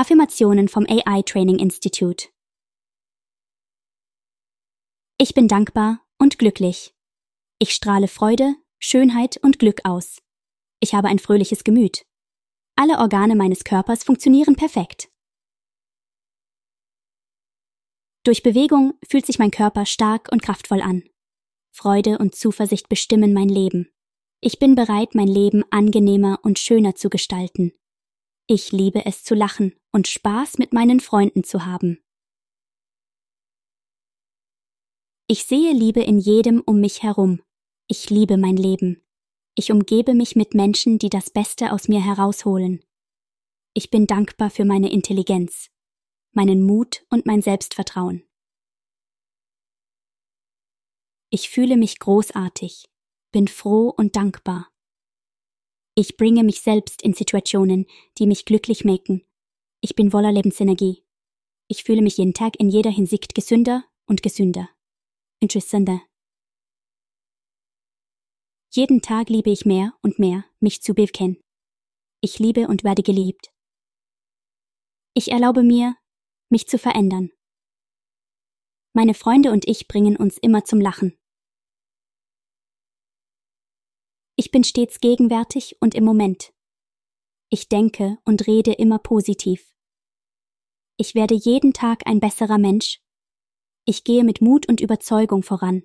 Affirmationen vom AI Training Institute. Ich bin dankbar und glücklich. Ich strahle Freude, Schönheit und Glück aus. Ich habe ein fröhliches Gemüt. Alle Organe meines Körpers funktionieren perfekt. Durch Bewegung fühlt sich mein Körper stark und kraftvoll an. Freude und Zuversicht bestimmen mein Leben. Ich bin bereit, mein Leben angenehmer und schöner zu gestalten. Ich liebe es zu lachen und Spaß mit meinen Freunden zu haben. Ich sehe Liebe in jedem um mich herum. Ich liebe mein Leben. Ich umgebe mich mit Menschen, die das Beste aus mir herausholen. Ich bin dankbar für meine Intelligenz, meinen Mut und mein Selbstvertrauen. Ich fühle mich großartig, bin froh und dankbar. Ich bringe mich selbst in Situationen, die mich glücklich machen. Ich bin voller Lebensenergie. Ich fühle mich jeden Tag in jeder Hinsicht gesünder und gesünder. Interessante. Jeden Tag liebe ich mehr und mehr, mich zu bekennen. Ich liebe und werde geliebt. Ich erlaube mir, mich zu verändern. Meine Freunde und ich bringen uns immer zum Lachen. Ich bin stets gegenwärtig und im Moment. Ich denke und rede immer positiv. Ich werde jeden Tag ein besserer Mensch. Ich gehe mit Mut und Überzeugung voran.